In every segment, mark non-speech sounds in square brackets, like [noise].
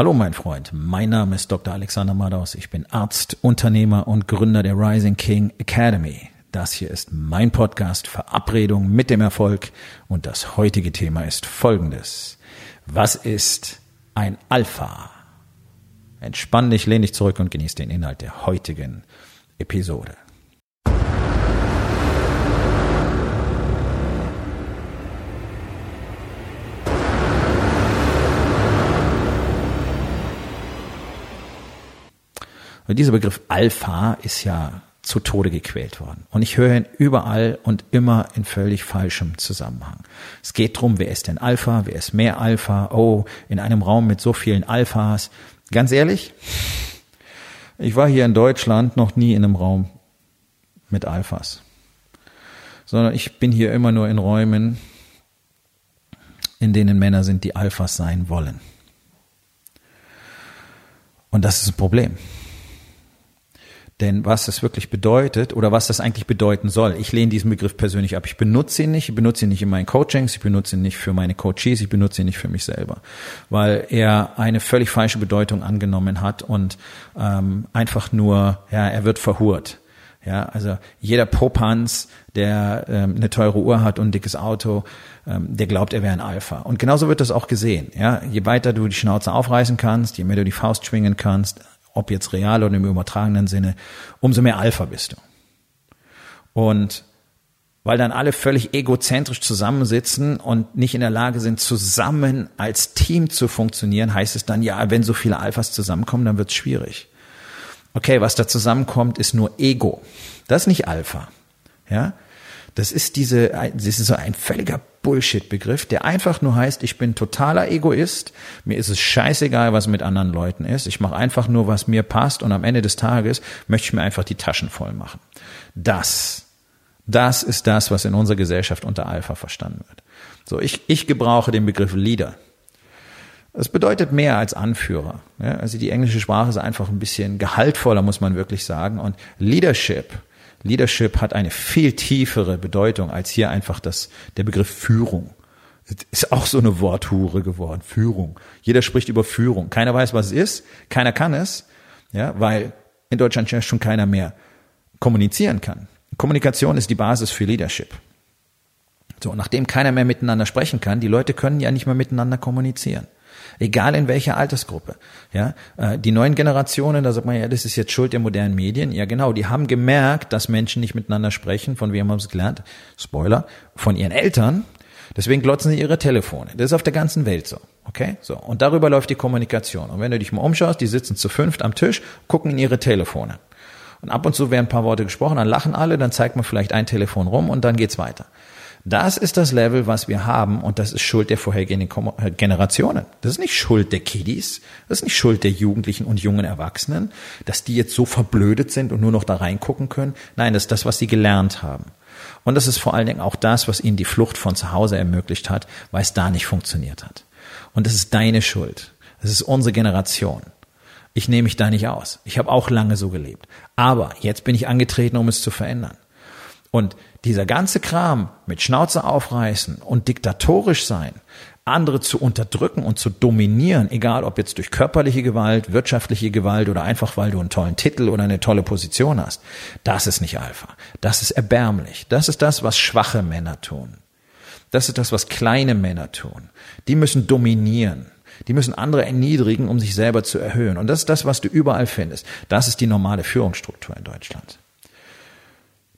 Hallo mein Freund, mein Name ist Dr. Alexander Madaus. Ich bin Arzt, Unternehmer und Gründer der Rising King Academy. Das hier ist mein Podcast Verabredung mit dem Erfolg und das heutige Thema ist folgendes. Was ist ein Alpha? Entspann dich, lehn dich zurück und genieß den Inhalt der heutigen Episode. Und dieser Begriff Alpha ist ja zu Tode gequält worden. Und ich höre ihn überall und immer in völlig falschem Zusammenhang. Es geht drum, wer ist denn Alpha, wer ist mehr Alpha, oh, in einem Raum mit so vielen Alphas. Ganz ehrlich, ich war hier in Deutschland noch nie in einem Raum mit Alphas, sondern ich bin hier immer nur in Räumen, in denen Männer sind, die Alphas sein wollen. Und das ist ein Problem. Denn was das wirklich bedeutet oder was das eigentlich bedeuten soll, ich lehne diesen Begriff persönlich ab. Ich benutze ihn nicht, ich benutze ihn nicht in meinen Coachings, ich benutze ihn nicht für meine Coaches, ich benutze ihn nicht für mich selber, weil er eine völlig falsche Bedeutung angenommen hat und ähm, einfach nur, ja, er wird verhurt. Ja, also jeder Popanz, der ähm, eine teure Uhr hat und ein dickes Auto, ähm, der glaubt, er wäre ein Alpha. Und genauso wird das auch gesehen. Ja, je weiter du die Schnauze aufreißen kannst, je mehr du die Faust schwingen kannst, ob jetzt real oder im übertragenen Sinne, umso mehr Alpha bist du. Und weil dann alle völlig egozentrisch zusammensitzen und nicht in der Lage sind, zusammen als Team zu funktionieren, heißt es dann, ja, wenn so viele Alphas zusammenkommen, dann wird es schwierig. Okay, was da zusammenkommt, ist nur Ego. Das ist nicht Alpha. Ja, das ist diese, das ist so ein völliger Bullshit-Begriff, der einfach nur heißt, ich bin totaler Egoist, mir ist es scheißegal, was mit anderen Leuten ist, ich mache einfach nur, was mir passt und am Ende des Tages möchte ich mir einfach die Taschen voll machen. Das, das ist das, was in unserer Gesellschaft unter Alpha verstanden wird. So, ich, ich gebrauche den Begriff Leader. Das bedeutet mehr als Anführer. Ja, also die englische Sprache ist einfach ein bisschen gehaltvoller, muss man wirklich sagen. Und Leadership Leadership hat eine viel tiefere Bedeutung als hier einfach das, der Begriff Führung. Ist auch so eine Worthure geworden. Führung. Jeder spricht über Führung. Keiner weiß, was es ist. Keiner kann es. Ja, weil in Deutschland schon keiner mehr kommunizieren kann. Kommunikation ist die Basis für Leadership. So, nachdem keiner mehr miteinander sprechen kann, die Leute können ja nicht mehr miteinander kommunizieren egal in welcher Altersgruppe. Ja, äh, die neuen Generationen, da sagt man ja, das ist jetzt Schuld der modernen Medien. Ja, genau, die haben gemerkt, dass Menschen nicht miteinander sprechen. Von wem haben sie es gelernt? Spoiler, von ihren Eltern. Deswegen glotzen sie ihre Telefone. Das ist auf der ganzen Welt so. Okay? So. Und darüber läuft die Kommunikation. Und wenn du dich mal umschaust, die sitzen zu fünft am Tisch, gucken in ihre Telefone. Und ab und zu werden ein paar Worte gesprochen, dann lachen alle, dann zeigt man vielleicht ein Telefon rum und dann geht's weiter. Das ist das Level, was wir haben und das ist Schuld der vorhergehenden äh, Generationen. Das ist nicht Schuld der Kiddies, das ist nicht Schuld der Jugendlichen und jungen Erwachsenen, dass die jetzt so verblödet sind und nur noch da reingucken können. Nein, das ist das, was sie gelernt haben. Und das ist vor allen Dingen auch das, was ihnen die Flucht von zu Hause ermöglicht hat, weil es da nicht funktioniert hat. Und das ist deine Schuld. Das ist unsere Generation. Ich nehme mich da nicht aus. Ich habe auch lange so gelebt. Aber jetzt bin ich angetreten, um es zu verändern. Und dieser ganze Kram mit Schnauze aufreißen und diktatorisch sein, andere zu unterdrücken und zu dominieren, egal ob jetzt durch körperliche Gewalt, wirtschaftliche Gewalt oder einfach weil du einen tollen Titel oder eine tolle Position hast, das ist nicht Alpha. Das ist erbärmlich. Das ist das, was schwache Männer tun. Das ist das, was kleine Männer tun. Die müssen dominieren. Die müssen andere erniedrigen, um sich selber zu erhöhen. Und das ist das, was du überall findest. Das ist die normale Führungsstruktur in Deutschland.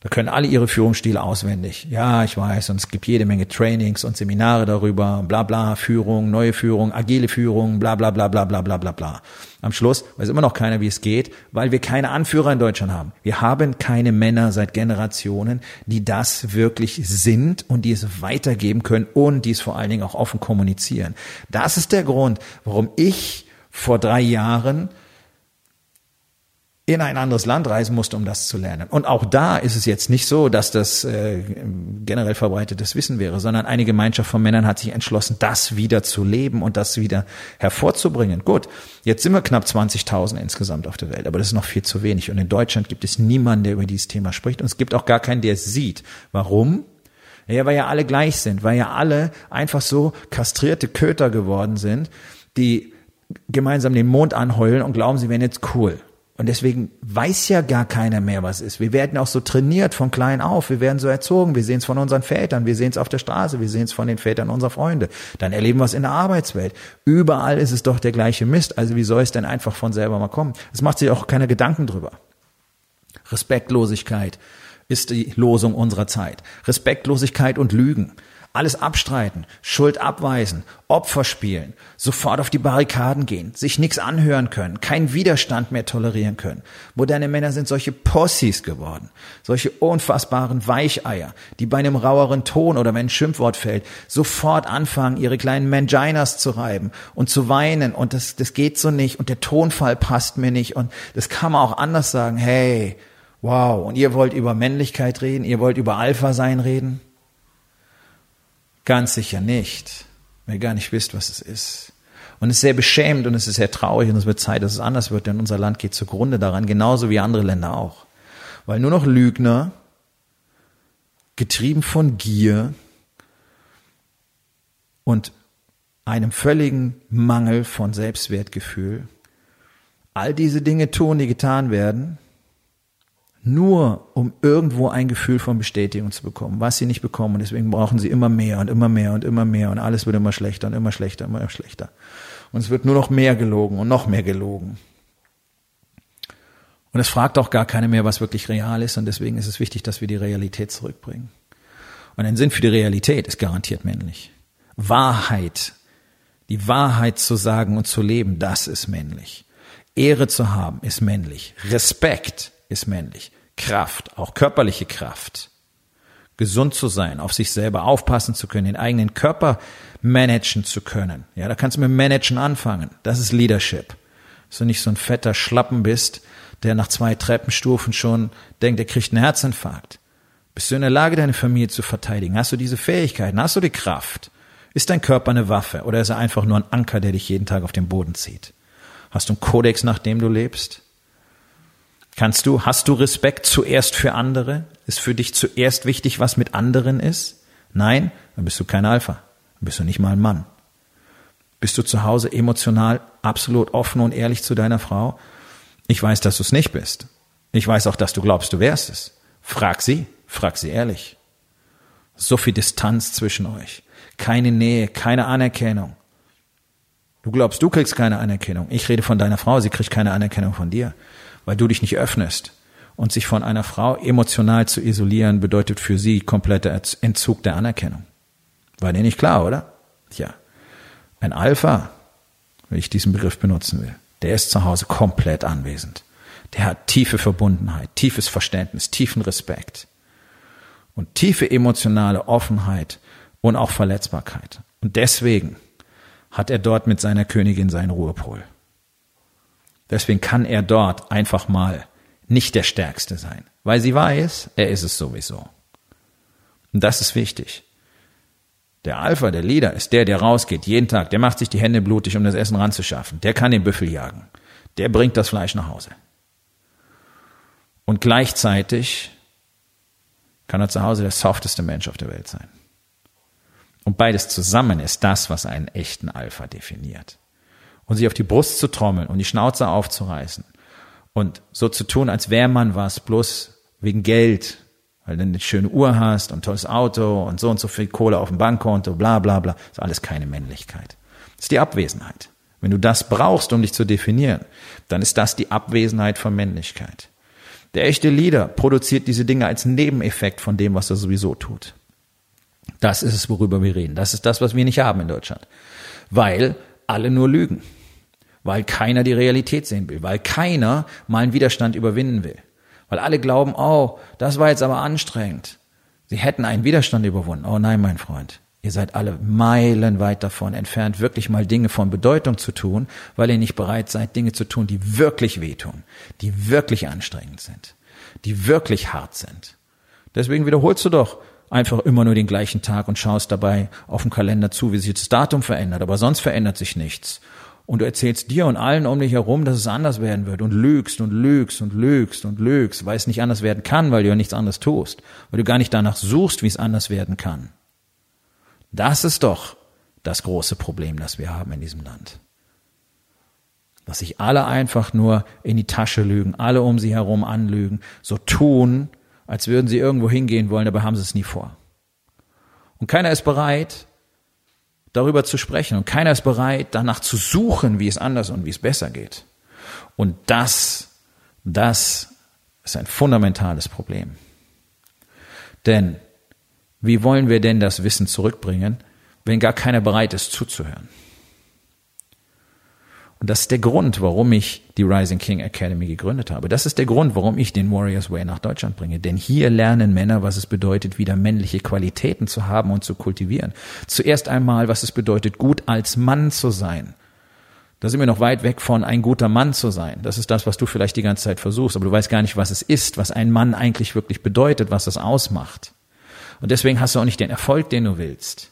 Da können alle ihre Führungsstile auswendig. Ja, ich weiß, und es gibt jede Menge Trainings und Seminare darüber, bla bla, Führung, neue Führung, agile Führung, bla bla bla bla bla bla bla bla. Am Schluss weiß immer noch keiner, wie es geht, weil wir keine Anführer in Deutschland haben. Wir haben keine Männer seit Generationen, die das wirklich sind und die es weitergeben können und die es vor allen Dingen auch offen kommunizieren. Das ist der Grund, warum ich vor drei Jahren in ein anderes Land reisen musste, um das zu lernen. Und auch da ist es jetzt nicht so, dass das äh, generell verbreitetes Wissen wäre, sondern eine Gemeinschaft von Männern hat sich entschlossen, das wieder zu leben und das wieder hervorzubringen. Gut, jetzt sind wir knapp 20.000 insgesamt auf der Welt, aber das ist noch viel zu wenig. Und in Deutschland gibt es niemanden, der über dieses Thema spricht. Und es gibt auch gar keinen, der es sieht. Warum? Ja, weil ja alle gleich sind, weil ja alle einfach so kastrierte Köter geworden sind, die gemeinsam den Mond anheulen und glauben, sie wären jetzt cool. Und deswegen weiß ja gar keiner mehr, was ist. Wir werden auch so trainiert von klein auf. Wir werden so erzogen. Wir sehen es von unseren Vätern. Wir sehen es auf der Straße. Wir sehen es von den Vätern unserer Freunde. Dann erleben wir es in der Arbeitswelt. Überall ist es doch der gleiche Mist. Also wie soll es denn einfach von selber mal kommen? Es macht sich auch keine Gedanken drüber. Respektlosigkeit ist die Losung unserer Zeit. Respektlosigkeit und Lügen. Alles abstreiten, Schuld abweisen, Opfer spielen, sofort auf die Barrikaden gehen, sich nichts anhören können, keinen Widerstand mehr tolerieren können. Moderne Männer sind solche Possys geworden, solche unfassbaren Weicheier, die bei einem raueren Ton oder wenn ein Schimpfwort fällt, sofort anfangen, ihre kleinen Manginas zu reiben und zu weinen und das, das geht so nicht und der Tonfall passt mir nicht und das kann man auch anders sagen. Hey, wow, und ihr wollt über Männlichkeit reden, ihr wollt über Alpha sein reden? Ganz sicher nicht, weil ihr gar nicht wisst, was es ist. Und es ist sehr beschämend und es ist sehr traurig und es wird Zeit, dass es anders wird, denn unser Land geht zugrunde daran, genauso wie andere Länder auch. Weil nur noch Lügner, getrieben von Gier und einem völligen Mangel von Selbstwertgefühl, all diese Dinge tun, die getan werden, nur um irgendwo ein Gefühl von Bestätigung zu bekommen, was sie nicht bekommen. Und deswegen brauchen sie immer mehr und immer mehr und immer mehr und alles wird immer schlechter und immer schlechter, immer schlechter. Und es wird nur noch mehr gelogen und noch mehr gelogen. Und es fragt auch gar keiner mehr, was wirklich real ist. Und deswegen ist es wichtig, dass wir die Realität zurückbringen. Und ein Sinn für die Realität ist garantiert männlich. Wahrheit, die Wahrheit zu sagen und zu leben, das ist männlich. Ehre zu haben, ist männlich. Respekt ist männlich. Kraft, auch körperliche Kraft. Gesund zu sein, auf sich selber aufpassen zu können, den eigenen Körper managen zu können. Ja, da kannst du mit Managen anfangen. Das ist Leadership. Dass du nicht so ein fetter Schlappen bist, der nach zwei Treppenstufen schon denkt, er kriegt einen Herzinfarkt. Bist du in der Lage, deine Familie zu verteidigen? Hast du diese Fähigkeiten? Hast du die Kraft? Ist dein Körper eine Waffe oder ist er einfach nur ein Anker, der dich jeden Tag auf den Boden zieht? Hast du einen Kodex, nach dem du lebst? Kannst du, hast du Respekt zuerst für andere? Ist für dich zuerst wichtig, was mit anderen ist? Nein, dann bist du kein Alpha. Dann bist du nicht mal ein Mann. Bist du zu Hause emotional absolut offen und ehrlich zu deiner Frau? Ich weiß, dass du es nicht bist. Ich weiß auch, dass du glaubst, du wärst es. Frag sie, frag sie ehrlich. So viel Distanz zwischen euch. Keine Nähe, keine Anerkennung. Du glaubst, du kriegst keine Anerkennung. Ich rede von deiner Frau, sie kriegt keine Anerkennung von dir weil du dich nicht öffnest. Und sich von einer Frau emotional zu isolieren, bedeutet für sie kompletter Entzug der Anerkennung. War dir nicht klar, oder? Tja, ein Alpha, wenn ich diesen Begriff benutzen will, der ist zu Hause komplett anwesend. Der hat tiefe Verbundenheit, tiefes Verständnis, tiefen Respekt und tiefe emotionale Offenheit und auch Verletzbarkeit. Und deswegen hat er dort mit seiner Königin seinen Ruhepol. Deswegen kann er dort einfach mal nicht der Stärkste sein, weil sie weiß, er ist es sowieso. Und das ist wichtig. Der Alpha, der Leader, ist der, der rausgeht jeden Tag. Der macht sich die Hände blutig, um das Essen ranzuschaffen. Der kann den Büffel jagen. Der bringt das Fleisch nach Hause. Und gleichzeitig kann er zu Hause der softeste Mensch auf der Welt sein. Und beides zusammen ist das, was einen echten Alpha definiert und sich auf die Brust zu trommeln und die Schnauze aufzureißen und so zu tun, als wäre man was, bloß wegen Geld, weil du eine schöne Uhr hast und tolles Auto und so und so viel Kohle auf dem Bankkonto, bla bla bla, ist alles keine Männlichkeit. Das ist die Abwesenheit. Wenn du das brauchst, um dich zu definieren, dann ist das die Abwesenheit von Männlichkeit. Der echte Leader produziert diese Dinge als Nebeneffekt von dem, was er sowieso tut. Das ist es, worüber wir reden. Das ist das, was wir nicht haben in Deutschland. Weil alle nur lügen weil keiner die Realität sehen will, weil keiner mal einen Widerstand überwinden will, weil alle glauben, oh, das war jetzt aber anstrengend. Sie hätten einen Widerstand überwunden. Oh nein, mein Freund, ihr seid alle meilenweit davon entfernt, wirklich mal Dinge von Bedeutung zu tun, weil ihr nicht bereit seid, Dinge zu tun, die wirklich wehtun, die wirklich anstrengend sind, die wirklich hart sind. Deswegen wiederholst du doch einfach immer nur den gleichen Tag und schaust dabei auf dem Kalender zu, wie sich das Datum verändert, aber sonst verändert sich nichts und du erzählst dir und allen um dich herum, dass es anders werden wird und lügst und lügst und lügst und lügst, weil es nicht anders werden kann, weil du ja nichts anderes tust, weil du gar nicht danach suchst, wie es anders werden kann. Das ist doch das große Problem, das wir haben in diesem Land. Dass sich alle einfach nur in die Tasche lügen, alle um sie herum anlügen, so tun, als würden sie irgendwo hingehen wollen, dabei haben sie es nie vor. Und keiner ist bereit, darüber zu sprechen. Und keiner ist bereit, danach zu suchen, wie es anders und wie es besser geht. Und das, das ist ein fundamentales Problem. Denn wie wollen wir denn das Wissen zurückbringen, wenn gar keiner bereit ist zuzuhören? Und das ist der Grund, warum ich die Rising King Academy gegründet habe. Das ist der Grund, warum ich den Warriors Way nach Deutschland bringe. Denn hier lernen Männer, was es bedeutet, wieder männliche Qualitäten zu haben und zu kultivieren. Zuerst einmal, was es bedeutet, gut als Mann zu sein. Da sind wir noch weit weg von ein guter Mann zu sein. Das ist das, was du vielleicht die ganze Zeit versuchst, aber du weißt gar nicht, was es ist, was ein Mann eigentlich wirklich bedeutet, was das ausmacht. Und deswegen hast du auch nicht den Erfolg, den du willst.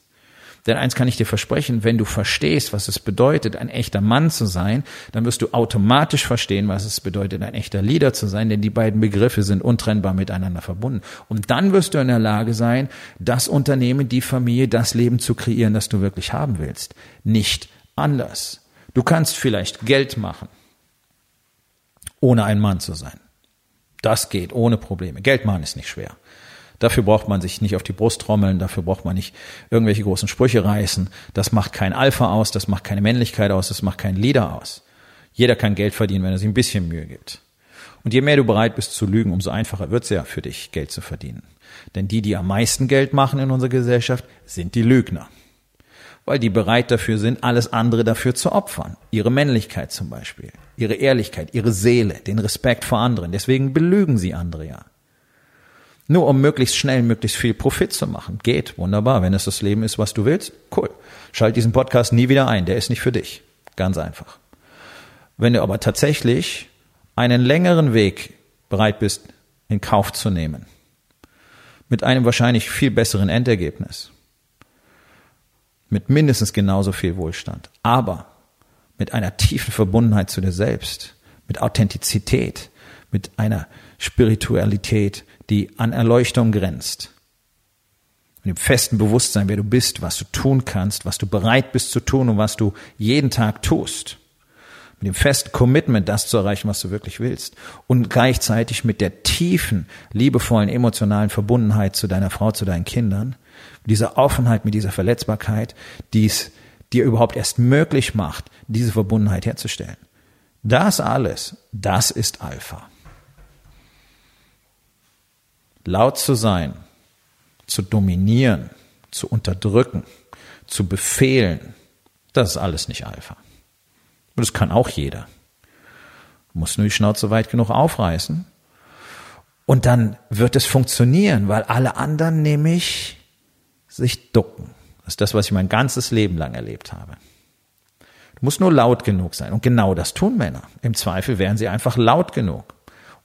Denn eins kann ich dir versprechen, wenn du verstehst, was es bedeutet, ein echter Mann zu sein, dann wirst du automatisch verstehen, was es bedeutet, ein echter Leader zu sein, denn die beiden Begriffe sind untrennbar miteinander verbunden. Und dann wirst du in der Lage sein, das Unternehmen, die Familie, das Leben zu kreieren, das du wirklich haben willst. Nicht anders. Du kannst vielleicht Geld machen, ohne ein Mann zu sein. Das geht ohne Probleme. Geld machen ist nicht schwer. Dafür braucht man sich nicht auf die Brust trommeln, dafür braucht man nicht irgendwelche großen Sprüche reißen. Das macht kein Alpha aus, das macht keine Männlichkeit aus, das macht keinen Leader aus. Jeder kann Geld verdienen, wenn er sich ein bisschen Mühe gibt. Und je mehr du bereit bist zu lügen, umso einfacher wird es ja für dich, Geld zu verdienen. Denn die, die am meisten Geld machen in unserer Gesellschaft, sind die Lügner. Weil die bereit dafür sind, alles andere dafür zu opfern. Ihre Männlichkeit zum Beispiel, ihre Ehrlichkeit, ihre Seele, den Respekt vor anderen. Deswegen belügen sie andere ja. Nur um möglichst schnell, möglichst viel Profit zu machen. Geht, wunderbar. Wenn es das Leben ist, was du willst, cool. Schalt diesen Podcast nie wieder ein. Der ist nicht für dich. Ganz einfach. Wenn du aber tatsächlich einen längeren Weg bereit bist, in Kauf zu nehmen, mit einem wahrscheinlich viel besseren Endergebnis, mit mindestens genauso viel Wohlstand, aber mit einer tiefen Verbundenheit zu dir selbst, mit Authentizität, mit einer Spiritualität, die an Erleuchtung grenzt. Mit dem festen Bewusstsein, wer du bist, was du tun kannst, was du bereit bist zu tun und was du jeden Tag tust. Mit dem festen Commitment, das zu erreichen, was du wirklich willst. Und gleichzeitig mit der tiefen, liebevollen, emotionalen Verbundenheit zu deiner Frau, zu deinen Kindern. Mit dieser Offenheit, mit dieser Verletzbarkeit, die es dir überhaupt erst möglich macht, diese Verbundenheit herzustellen. Das alles, das ist Alpha laut zu sein, zu dominieren, zu unterdrücken, zu befehlen, das ist alles nicht Alpha. Und das kann auch jeder. Muss nur die Schnauze weit genug aufreißen. Und dann wird es funktionieren, weil alle anderen nämlich sich ducken. Das ist das, was ich mein ganzes Leben lang erlebt habe. Du musst nur laut genug sein. Und genau das tun Männer. Im Zweifel wären sie einfach laut genug.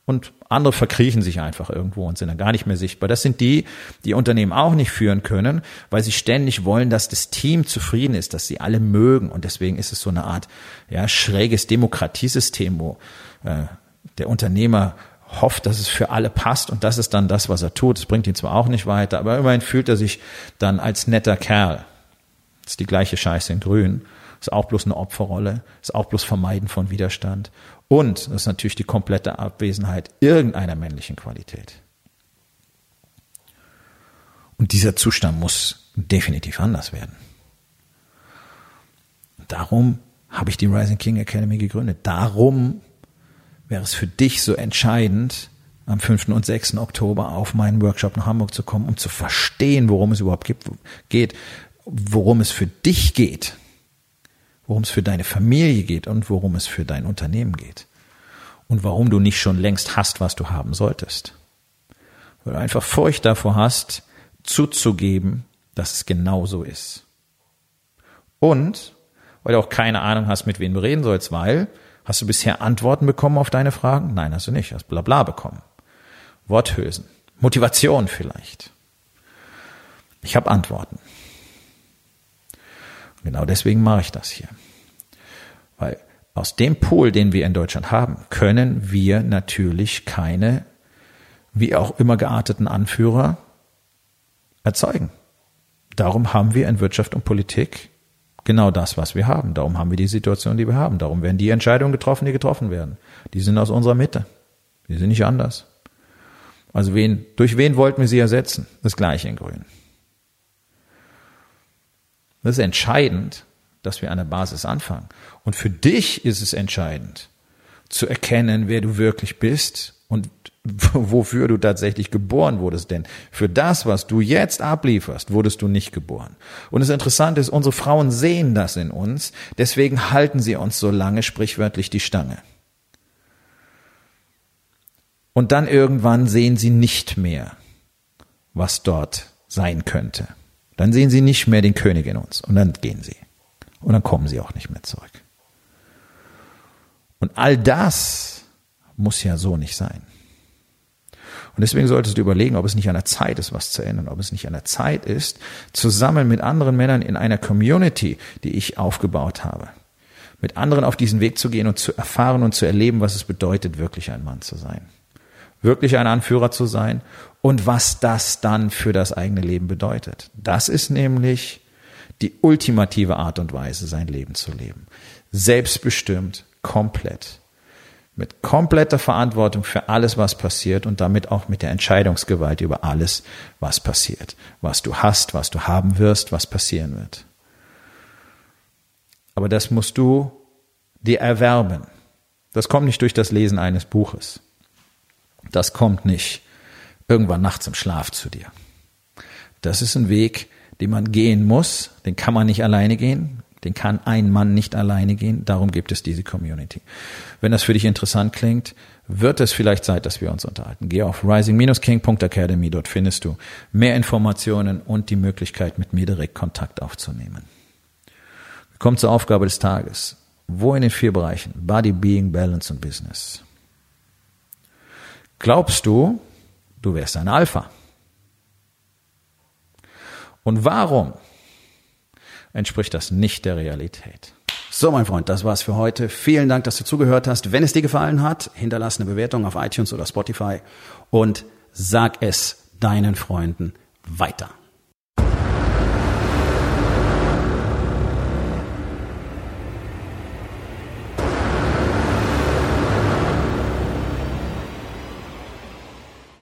Und andere verkriechen sich einfach irgendwo und sind dann gar nicht mehr sichtbar. Das sind die, die Unternehmen auch nicht führen können, weil sie ständig wollen, dass das Team zufrieden ist, dass sie alle mögen. Und deswegen ist es so eine Art ja, schräges Demokratiesystem, wo äh, der Unternehmer hofft, dass es für alle passt und das ist dann das, was er tut. Das bringt ihn zwar auch nicht weiter, aber immerhin fühlt er sich dann als netter Kerl. Das ist die gleiche Scheiße in Grün. Ist auch bloß eine Opferrolle, ist auch bloß Vermeiden von Widerstand. Und das ist natürlich die komplette Abwesenheit irgendeiner männlichen Qualität. Und dieser Zustand muss definitiv anders werden. Darum habe ich die Rising King Academy gegründet. Darum wäre es für dich so entscheidend, am 5. und 6. Oktober auf meinen Workshop nach Hamburg zu kommen, um zu verstehen, worum es überhaupt geht, worum es für dich geht worum es für deine Familie geht und worum es für dein Unternehmen geht. Und warum du nicht schon längst hast, was du haben solltest. Weil du einfach Furcht davor hast, zuzugeben, dass es genau so ist. Und weil du auch keine Ahnung hast, mit wem du reden sollst, weil hast du bisher Antworten bekommen auf deine Fragen? Nein, hast du nicht. Hast Blabla bekommen. Worthülsen. Motivation vielleicht. Ich habe Antworten. Genau deswegen mache ich das hier. Weil aus dem Pool, den wir in Deutschland haben, können wir natürlich keine, wie auch immer gearteten Anführer erzeugen. Darum haben wir in Wirtschaft und Politik genau das, was wir haben. Darum haben wir die Situation, die wir haben. Darum werden die Entscheidungen getroffen, die getroffen werden. Die sind aus unserer Mitte. Die sind nicht anders. Also wen, durch wen wollten wir sie ersetzen? Das gleiche in Grün. Das ist entscheidend, dass wir an der Basis anfangen. Und für dich ist es entscheidend, zu erkennen, wer du wirklich bist und [laughs] wofür du tatsächlich geboren wurdest. Denn für das, was du jetzt ablieferst, wurdest du nicht geboren. Und das Interessante ist, unsere Frauen sehen das in uns, deswegen halten sie uns so lange sprichwörtlich die Stange. Und dann irgendwann sehen sie nicht mehr, was dort sein könnte. Dann sehen sie nicht mehr den König in uns und dann gehen sie. Und dann kommen sie auch nicht mehr zurück. Und all das muss ja so nicht sein. Und deswegen solltest du überlegen, ob es nicht an der Zeit ist, was zu ändern, ob es nicht an der Zeit ist, zusammen mit anderen Männern in einer Community, die ich aufgebaut habe, mit anderen auf diesen Weg zu gehen und zu erfahren und zu erleben, was es bedeutet, wirklich ein Mann zu sein, wirklich ein Anführer zu sein und was das dann für das eigene Leben bedeutet. Das ist nämlich die ultimative Art und Weise, sein Leben zu leben. Selbstbestimmt, komplett mit kompletter Verantwortung für alles, was passiert und damit auch mit der Entscheidungsgewalt über alles, was passiert, was du hast, was du haben wirst, was passieren wird. Aber das musst du dir erwerben. Das kommt nicht durch das Lesen eines Buches. Das kommt nicht irgendwann nachts im Schlaf zu dir. Das ist ein Weg, den man gehen muss, den kann man nicht alleine gehen. Den kann ein Mann nicht alleine gehen. Darum gibt es diese Community. Wenn das für dich interessant klingt, wird es vielleicht Zeit, dass wir uns unterhalten. Geh auf rising-king.academy. Dort findest du mehr Informationen und die Möglichkeit, mit mir direkt Kontakt aufzunehmen. Kommen zur Aufgabe des Tages. Wo in den vier Bereichen? Body, Being, Balance und Business. Glaubst du, du wärst ein Alpha? Und warum entspricht das nicht der Realität. So, mein Freund, das war's für heute. Vielen Dank, dass du zugehört hast. Wenn es dir gefallen hat, hinterlass eine Bewertung auf iTunes oder Spotify und sag es deinen Freunden weiter.